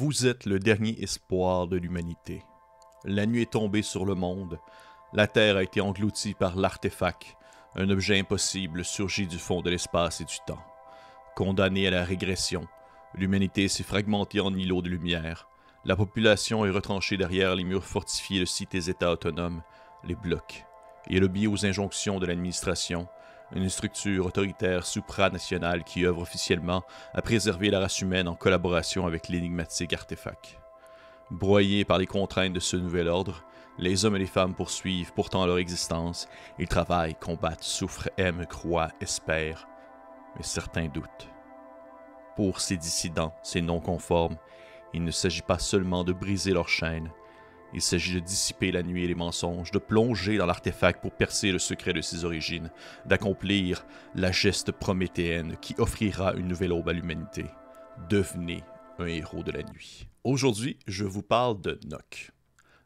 Vous êtes le dernier espoir de l'humanité. La nuit est tombée sur le monde. La Terre a été engloutie par l'artefact, un objet impossible surgi du fond de l'espace et du temps. Condamnée à la régression, l'humanité s'est fragmentée en îlots de lumière. La population est retranchée derrière les murs fortifiés de cités-États autonomes, les blocs, et le biais aux injonctions de l'administration, une structure autoritaire supranationale qui œuvre officiellement à préserver la race humaine en collaboration avec l'énigmatique artefact. Broyés par les contraintes de ce nouvel ordre, les hommes et les femmes poursuivent pourtant leur existence. Ils travaillent, combattent, souffrent, aiment, croient, espèrent, mais certains doutent. Pour ces dissidents, ces non-conformes, il ne s'agit pas seulement de briser leurs chaînes, il s'agit de dissiper la nuit et les mensonges, de plonger dans l'artefact pour percer le secret de ses origines, d'accomplir la geste prométhéenne qui offrira une nouvelle aube à l'humanité. Devenez un héros de la nuit. Aujourd'hui, je vous parle de Nock.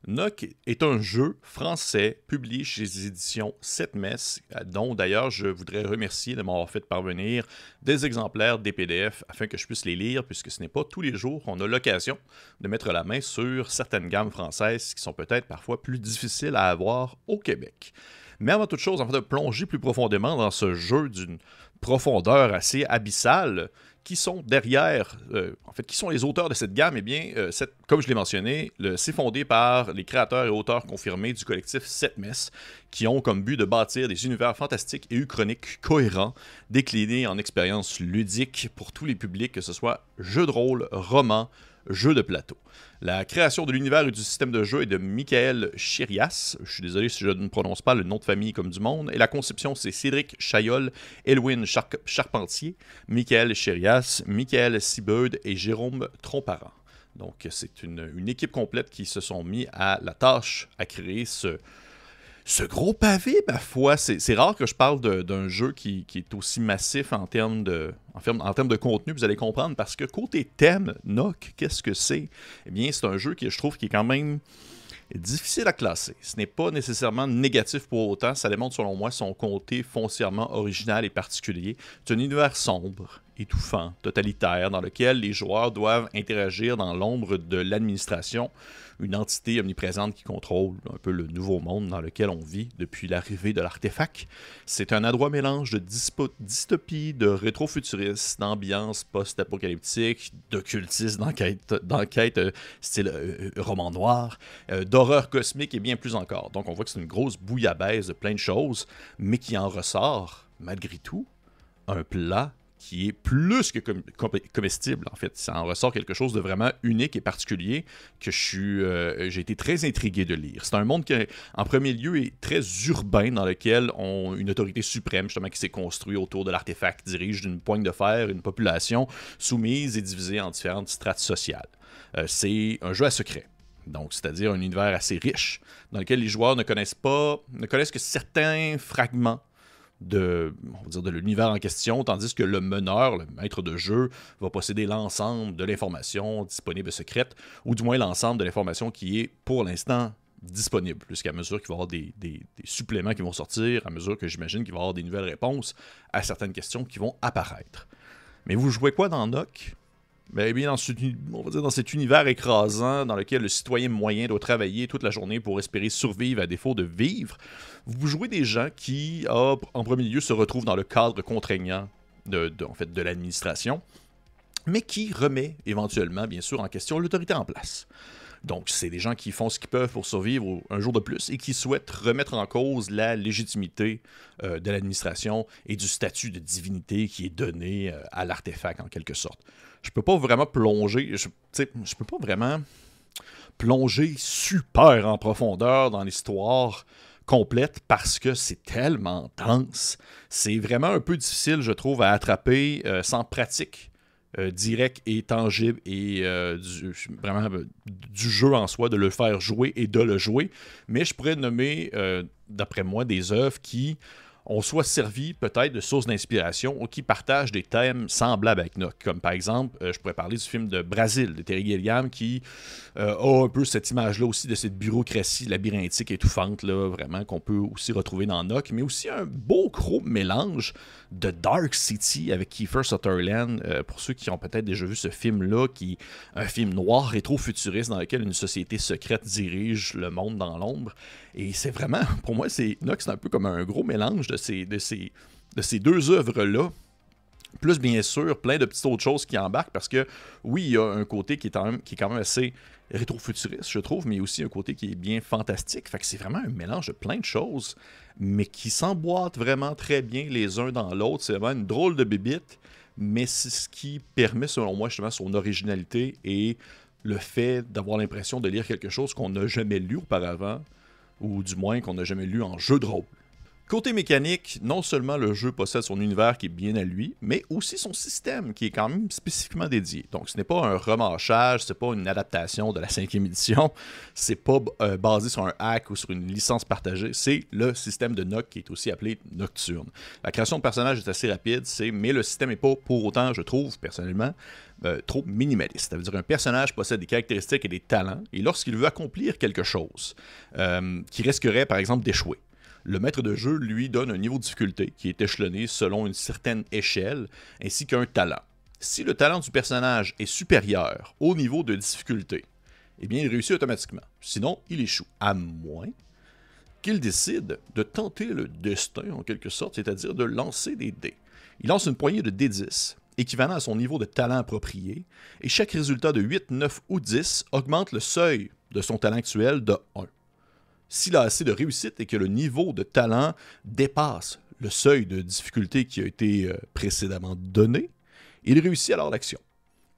Nock est un jeu français publié chez les éditions 7 Messes, dont d'ailleurs je voudrais remercier de m'avoir fait parvenir des exemplaires des PDF afin que je puisse les lire, puisque ce n'est pas tous les jours qu'on a l'occasion de mettre la main sur certaines gammes françaises qui sont peut-être parfois plus difficiles à avoir au Québec. Mais avant toute chose, en fait, de plonger plus profondément dans ce jeu d'une profondeur assez abyssale, qui sont derrière, euh, en fait, qui sont les auteurs de cette gamme, eh bien, euh, comme je l'ai mentionné, c'est fondé par les créateurs et auteurs confirmés du collectif 7 Mess, qui ont comme but de bâtir des univers fantastiques et uchroniques cohérents, déclinés en expériences ludiques pour tous les publics, que ce soit jeux de rôle, romans, jeux de plateau. La création de l'univers et du système de jeu est de Michael Chirias. Je suis désolé si je ne prononce pas le nom de famille comme du monde. Et la conception, c'est Cédric Chayol, Elwin Charpentier, Michael Chirias, Michael Seabird et Jérôme Tromparent. Donc, c'est une, une, équipe complète qui se sont mis à la tâche à créer ce, ce gros pavé, ma foi, c'est rare que je parle d'un jeu qui, est aussi massif en termes, de, contenu, vous allez comprendre, parce que côté thème, Nock, qu'est-ce que c'est? Eh bien, c'est un jeu qui, je trouve, qui est quand même difficile à classer. Ce n'est pas nécessairement négatif pour autant, ça démontre selon moi son côté foncièrement original et particulier. C'est un univers sombre, étouffant, totalitaire, dans lequel les joueurs doivent interagir dans l'ombre de l'administration, une entité omniprésente qui contrôle un peu le nouveau monde dans lequel on vit depuis l'arrivée de l'artefact. C'est un adroit mélange de dystopie, de rétrofuturiste, d'ambiance post-apocalyptique, d'occultisme, d'enquête, euh, style euh, euh, roman noir, d'horreur cosmique et bien plus encore. Donc on voit que c'est une grosse bouillabaisse de plein de choses, mais qui en ressort, malgré tout, un plat qui est plus que comestible, en fait. Ça en ressort quelque chose de vraiment unique et particulier que euh, j'ai été très intrigué de lire. C'est un monde qui, en premier lieu, est très urbain, dans lequel on, une autorité suprême, justement, qui s'est construite autour de l'artefact, dirige d'une poigne de fer une population soumise et divisée en différentes strates sociales. Euh, c'est un jeu à secret. Donc, c'est-à-dire un univers assez riche, dans lequel les joueurs ne connaissent pas, ne connaissent que certains fragments de, l'univers en question, tandis que le meneur, le maître de jeu, va posséder l'ensemble de l'information disponible secrète, ou du moins l'ensemble de l'information qui est pour l'instant disponible, puisqu'à mesure qu'il va y avoir des, suppléments qui vont sortir, à mesure que j'imagine qu'il va y avoir des nouvelles réponses à certaines questions qui vont apparaître. Mais vous jouez quoi dans NOC? Ben, bien, dans, dans cet univers écrasant dans lequel le citoyen moyen doit travailler toute la journée pour espérer survivre à défaut de vivre, vous jouez des gens qui, en premier lieu, se retrouvent dans le cadre contraignant de, en fait, de l'administration, mais qui remet éventuellement, bien sûr, en question l'autorité en place. Donc, c'est des gens qui font ce qu'ils peuvent pour survivre un jour de plus et qui souhaitent remettre en cause la légitimité euh, de l'administration et du statut de divinité qui est donné euh, à l'artefact, en quelque sorte je peux pas vraiment plonger. Je, je peux pas vraiment plonger super en profondeur dans l'histoire complète parce que c'est tellement dense. C'est vraiment un peu difficile, je trouve, à attraper euh, sans pratique euh, directe et tangible et euh, vraiment du jeu en soi, de le faire jouer et de le jouer. Mais je pourrais nommer, d'après moi, des œuvres qui on soit servi peut-être de sources d'inspiration ou qui partagent des thèmes semblables avec Nock. Comme par exemple, euh, je pourrais parler du film de Brésil de Terry Gilliam qui euh, a un peu cette image-là aussi de cette bureaucratie labyrinthique étouffante, là, vraiment, qu'on peut aussi retrouver dans Nock, mais aussi un beau gros mélange de Dark City avec Kiefer Sutherland. Euh, pour ceux qui ont peut-être déjà vu ce film-là, qui un film noir rétro-futuriste dans lequel une société secrète dirige le monde dans l'ombre. Et c'est vraiment, pour moi, c'est c'est un peu comme un gros mélange de ces, de ces, de ces deux œuvres-là. Plus bien sûr, plein de petites autres choses qui embarquent parce que oui, il y a un côté qui est quand même, assez rétro-futuriste, je trouve, mais aussi un côté qui est bien fantastique. Fait que c'est vraiment un mélange de plein de choses, mais qui s'emboîtent vraiment très bien les uns dans l'autre. C'est vraiment une drôle de bébite, mais c'est ce qui permet, selon moi, justement, son originalité et le fait d'avoir l'impression de lire quelque chose qu'on n'a jamais lu auparavant, ou du moins qu'on n'a jamais lu en jeu de rôle. Côté mécanique, non seulement le jeu possède son univers qui est bien à lui, mais aussi son système qui est quand même spécifiquement dédié. Donc ce n'est pas un remâchage, c'est pas une adaptation de la cinquième édition, c'est pas euh, basé sur un hack ou sur une licence partagée, c'est le système de Nock qui est aussi appelé Nocturne. La création de personnages est assez rapide, mais le système n'est pas pour autant, je trouve personnellement, euh, trop minimaliste. Ça veut dire qu'un personnage possède des caractéristiques et des talents, et lorsqu'il veut accomplir quelque chose euh, qui risquerait par exemple d'échouer, le maître de jeu lui donne un niveau de difficulté qui est échelonné selon une certaine échelle, ainsi qu'un talent. Si le talent du personnage est supérieur au niveau de difficulté, eh bien il réussit automatiquement. Sinon, il échoue, à moins qu'il décide de tenter le destin en quelque sorte, c'est-à-dire de lancer des dés. Il lance une poignée de dés 10, équivalent à son niveau de talent approprié, et chaque résultat de 8, 9 ou 10 augmente le seuil de son talent actuel de 1. S'il a assez de réussite et que le niveau de talent dépasse le seuil de difficulté qui a été euh, précédemment donné, il réussit alors l'action.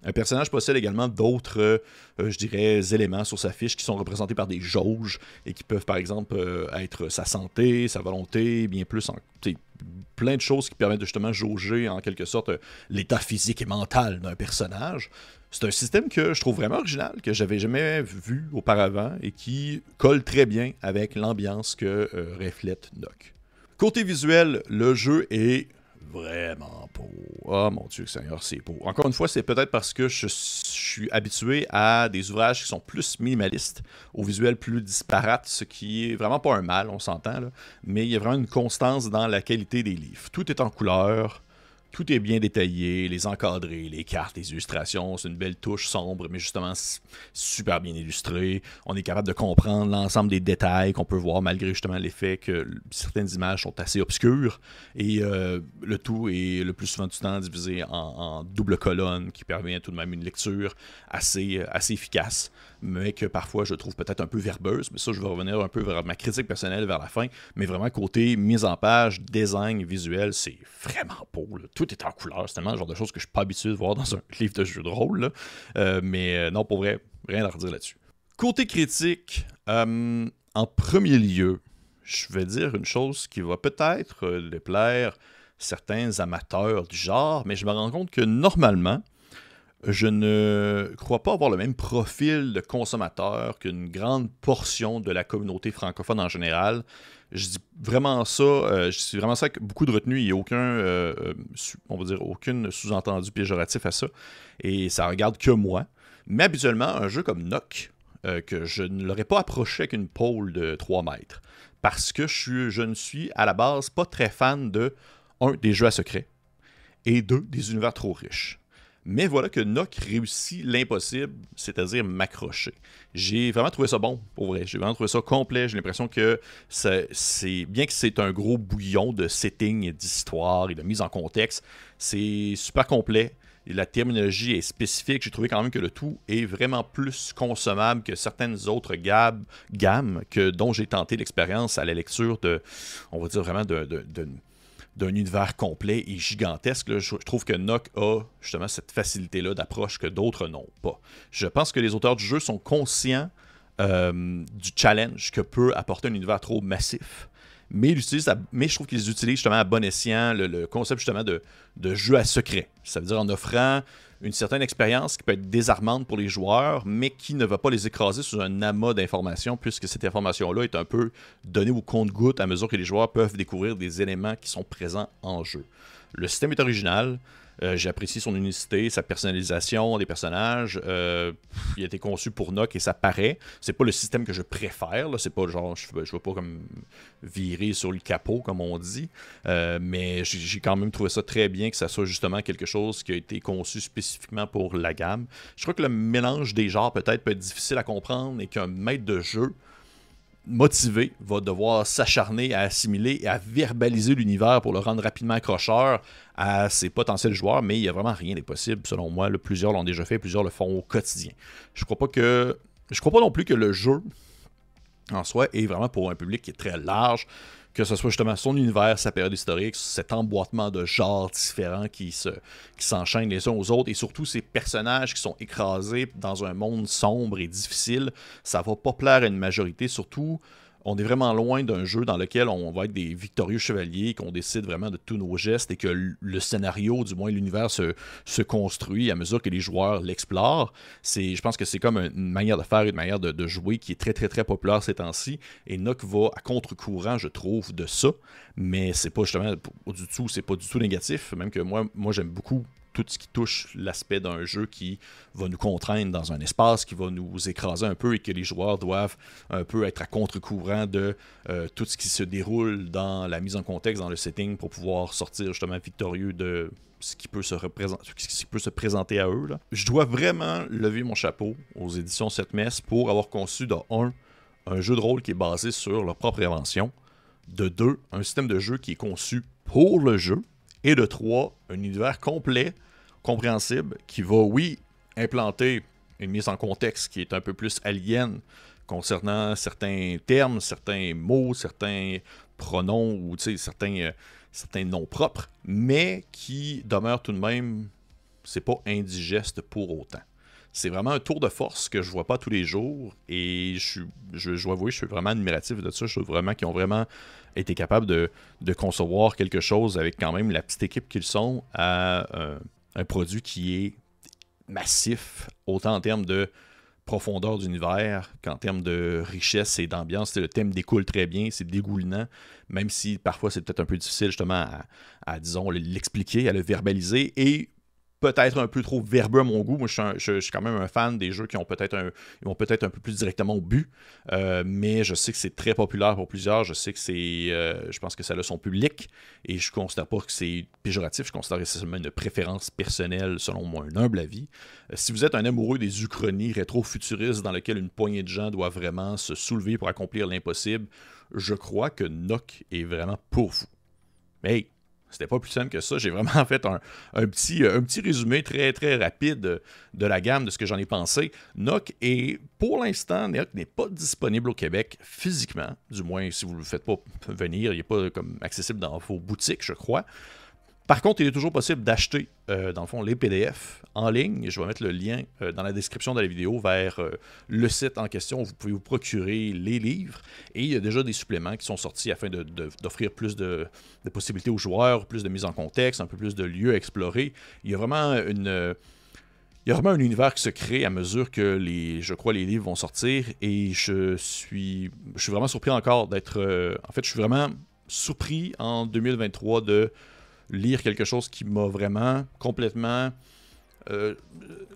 Un personnage possède également d'autres, euh, euh, je dirais, éléments sur sa fiche qui sont représentés par des jauges et qui peuvent, par exemple, être sa santé, sa volonté, bien plus, en, plein de choses qui permettent de justement jauger en quelque sorte l'état physique et mental d'un personnage. C'est un système que je trouve vraiment original, que j'avais jamais vu auparavant et qui colle très bien avec l'ambiance que euh, reflète Nock. Côté visuel, le jeu est vraiment beau. Oh mon Dieu, Seigneur, c'est beau. Encore une fois, c'est peut-être parce que je, suis habitué à des ouvrages qui sont plus minimalistes, au visuel plus disparate, ce qui est vraiment pas un mal, on s'entend, mais il y a vraiment une constance dans la qualité des livres. Tout est en couleur, tout est bien détaillé, les encadrés, les cartes, les illustrations, c'est une belle touche sombre, mais justement super bien illustré. On est capable de comprendre l'ensemble des détails qu'on peut voir, malgré justement l'effet que certaines images sont assez obscures. Et euh, le tout est le plus souvent du temps divisé en, double colonne, qui permet tout de même une lecture assez, assez efficace, mais que parfois je trouve peut-être un peu verbeuse. Mais ça, je vais revenir un peu vers ma critique personnelle vers la fin. Mais vraiment, côté mise en page, design, visuel, c'est vraiment beau. Tout est en couleur. C'est tellement le genre de choses que je suis pas habitué de voir dans un livre de jeu de rôle. Euh, mais euh, non, pour vrai, rien à redire là-dessus. Côté critique, euh, en premier lieu, je vais dire une chose qui va peut-être déplaire certains amateurs du genre, mais je me rends compte que normalement, je ne crois pas avoir le même profil de consommateur qu'une grande portion de la communauté francophone en général. Je dis vraiment ça, euh, je dis vraiment ça avec beaucoup de retenue. Il n'y a aucun, euh, euh, on va dire, aucune sous-entendu péjoratif à ça. Et ça regarde que moi. Mais habituellement, un jeu comme Nock, que je ne l'aurais pas approché avec une de 3 mètres. Parce que je, je ne suis à la base pas très fan de, un, des jeux à secret, et deux, des univers trop riches. Mais voilà que Nock réussit l'impossible, c'est-à-dire m'accrocher. J'ai vraiment trouvé ça bon, pour vrai. J'ai vraiment trouvé ça complet. J'ai l'impression que c'est bien que c'est un gros bouillon de setting et d'histoire et de mise en contexte, c'est super complet. La terminologie est spécifique. J'ai trouvé quand même que le tout est vraiment plus consommable que certaines autres gammes que, dont j'ai tenté l'expérience à la lecture de, on va dire vraiment de d'un univers complet et gigantesque. Je, trouve que Nock a justement cette facilité-là d'approche que d'autres n'ont pas. Je pense que les auteurs du jeu sont conscients euh, du challenge que peut apporter un univers trop massif mais, mais je trouve qu'ils utilisent justement à bon escient le, concept justement de, de jeu à secret. Ça veut dire en offrant une certaine expérience qui peut être désarmante pour les joueurs, mais qui ne va pas les écraser sous un amas d'informations, puisque cette information-là est un peu donnée au compte-goutte à mesure que les joueurs peuvent découvrir des éléments qui sont présents en jeu. Le système est original. Euh, J'ai apprécié son unicité, sa personnalisation des personnages. Euh, il a été conçu pour Nock et ça paraît. C'est pas le système que je préfère. C'est pas genre, je, je veux pas comme virer sur le capot, comme on dit. Euh, mais j'ai j'ai quand même trouvé ça très bien que ça soit justement quelque chose qui a été conçu spécifiquement pour la gamme. Je crois que le mélange des genres peut-être peut être difficile à comprendre et qu'un maître de jeu motivé va devoir s'acharner à assimiler et à verbaliser l'univers pour le rendre rapidement accrocheur à ses potentiels joueurs, mais il n'y a vraiment rien d'impossible, selon moi. Plusieurs l'ont déjà fait, plusieurs le font au quotidien. Je crois pas que. Je crois pas non plus que le jeu en soi est vraiment pour un public qui est très large, que ce soit justement son univers, sa période historique, cet emboîtement de genres différents qui se s'enchaînent les uns aux autres, et surtout ces personnages qui sont écrasés dans un monde sombre et difficile, ça va pas plaire à une majorité, surtout on est vraiment loin d'un jeu dans lequel on va être des victorieux chevaliers, qu'on décide vraiment de tous nos gestes et que le scénario, du moins l'univers, se, construit à mesure que les joueurs l'explorent. Je pense que c'est comme une manière de faire, une manière de, jouer qui est très très très populaire ces temps-ci. Et Nock va à contre-courant, je trouve, de ça. Mais c'est pas du tout, c'est pas du tout négatif. Même que moi j'aime beaucoup tout ce qui touche l'aspect d'un jeu qui va nous contraindre dans un espace, qui va nous écraser un peu et que les joueurs doivent un peu être à contre-courant de euh, tout ce qui se déroule dans la mise en contexte, dans le setting, pour pouvoir sortir justement victorieux de ce qui peut se, représenter, présenter à eux. Je dois vraiment lever mon chapeau aux éditions 7 Messe pour avoir conçu de 1 un jeu de rôle qui est basé sur leur propre invention, de 2 un système de jeu qui est conçu pour le jeu, et de 3 un univers complet, compréhensible, qui va, oui, implanter une mise en contexte qui est un peu plus alien concernant certains termes, certains mots, certains pronoms ou certains, euh, certains noms propres, mais qui demeure tout de même, c'est pas indigeste pour autant. C'est vraiment un tour de force que je vois pas tous les jours et je, je, je dois avouer, je suis vraiment admiratif de ça. Je trouve vraiment qu'ils ont vraiment été capables de, de concevoir quelque chose avec quand même la petite équipe qu'ils sont à euh, un produit qui est massif, autant en termes de profondeur d'univers qu'en termes de richesse et d'ambiance. Le thème découle très bien, c'est dégoulinant, même si parfois c'est peut-être un peu difficile justement à, à, disons, l'expliquer, à le verbaliser et peut-être un peu trop verbeux à mon goût. Moi, je suis, un- je- suis quand même un fan des jeux qui ont peut-être un, vont peut-être un peu plus directement au but, euh, mais je sais que c'est très populaire pour plusieurs. Je sais que c'est, euh, je pense que ça a son public et je considère pas que c'est péjoratif. Je considère que c'est seulement une préférence personnelle, selon moi, un humble avis. Euh, si vous êtes un amoureux des uchronies rétro-futuristes dans lesquelles une poignée de gens doit vraiment se soulever pour accomplir l'impossible, je crois que Nock est vraiment pour vous. Mais hey, c'était pas plus simple que ça. J'ai vraiment fait un, petit, un petit résumé très très rapide de, la gamme de ce que j'en ai pensé. Nock est, pour l'instant, Nock n'est pas disponible au Québec physiquement. Du moins, si vous ne le faites pas venir, il n'est pas comme accessible dans vos boutiques, je crois. Par contre, il est toujours possible d'acheter, euh, dans le fond, les PDF en ligne. Je vais mettre le lien euh, dans la description de la vidéo vers euh, le site en question où vous pouvez vous procurer les livres. Et il y a déjà des suppléments qui sont sortis afin d'offrir plus de, possibilités aux joueurs, plus de mise en contexte, un peu plus de lieux à explorer. Il y a vraiment une... il y a vraiment un univers qui se crée à mesure que les, je crois, les livres vont sortir et je suis, je suis vraiment surpris encore d'être, en fait, je suis vraiment surpris en 2023 de lire quelque chose qui m'a vraiment complètement, euh,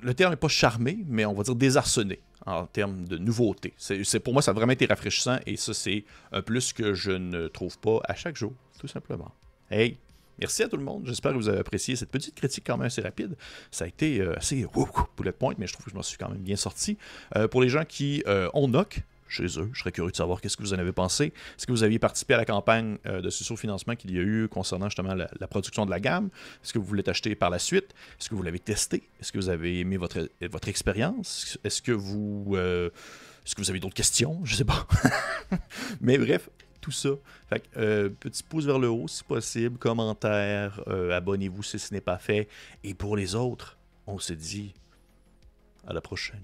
le terme n'est pas charmé, mais on va dire désarçonné en termes de nouveauté. C'est, pour moi, ça a vraiment été rafraîchissant et ça, c'est un plus que je ne trouve pas à chaque jour, tout simplement. Hey, merci à tout le monde. J'espère que vous avez apprécié cette petite critique quand même assez rapide. Ça a été euh, assez wouh, bullet point, mais je trouve que je m'en suis quand même bien sorti. Euh, pour les gens qui euh, ont knock chez eux, je serais curieux de savoir qu'est-ce que vous en avez pensé. Est-ce que vous aviez participé à la campagne euh, de sous-financement qu'il y a eu concernant justement la, production de la gamme? Est-ce que vous voulez acheter par la suite? Est-ce que vous l'avez testé? Est-ce que vous avez aimé votre, votre expérience? Est-ce que vous... euh, est-ce que vous avez d'autres questions? Je sais pas. Mais bref, tout ça. Fait que, euh, petit pouce vers le haut si possible, commentaire, euh, abonnez-vous si ce n'est pas fait. Et pour les autres, on se dit à la prochaine.